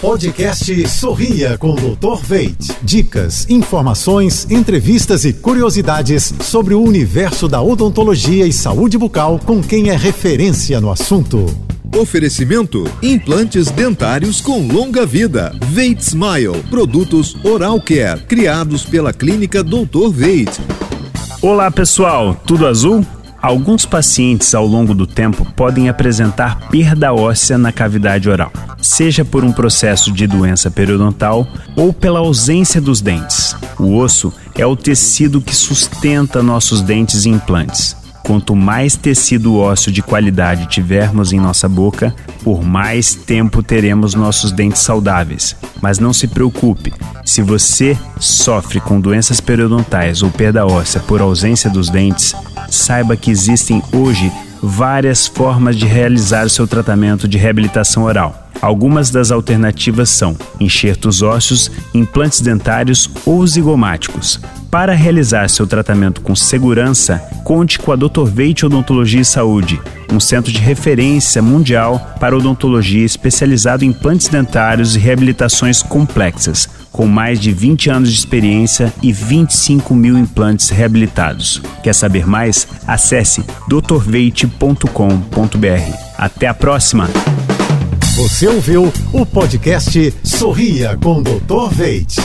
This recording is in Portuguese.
Podcast Sorria com o Dr. Veit. Dicas, informações, entrevistas e curiosidades sobre o universo da odontologia e saúde bucal com quem é referência no assunto. Oferecimento: implantes dentários com longa vida. Veit Smile, produtos Oral Care, criados pela clínica Dr. Veit. Olá, pessoal, tudo azul? Alguns pacientes ao longo do tempo podem apresentar perda óssea na cavidade oral, seja por um processo de doença periodontal ou pela ausência dos dentes. O osso é o tecido que sustenta nossos dentes e implantes. Quanto mais tecido ósseo de qualidade tivermos em nossa boca, por mais tempo teremos nossos dentes saudáveis. Mas não se preocupe, se você sofre com doenças periodontais ou perda óssea por ausência dos dentes, saiba que existem hoje várias formas de realizar o seu tratamento de reabilitação oral. Algumas das alternativas são enxertos ósseos, implantes dentários ou zigomáticos. Para realizar seu tratamento com segurança, conte com a Dr. Veit Odontologia e Saúde, um centro de referência mundial para odontologia especializado em implantes dentários e reabilitações complexas, com mais de 20 anos de experiência e 25 mil implantes reabilitados. Quer saber mais? Acesse drveite.com.br. Até a próxima! Você ouviu o podcast Sorria com Dr. Veit.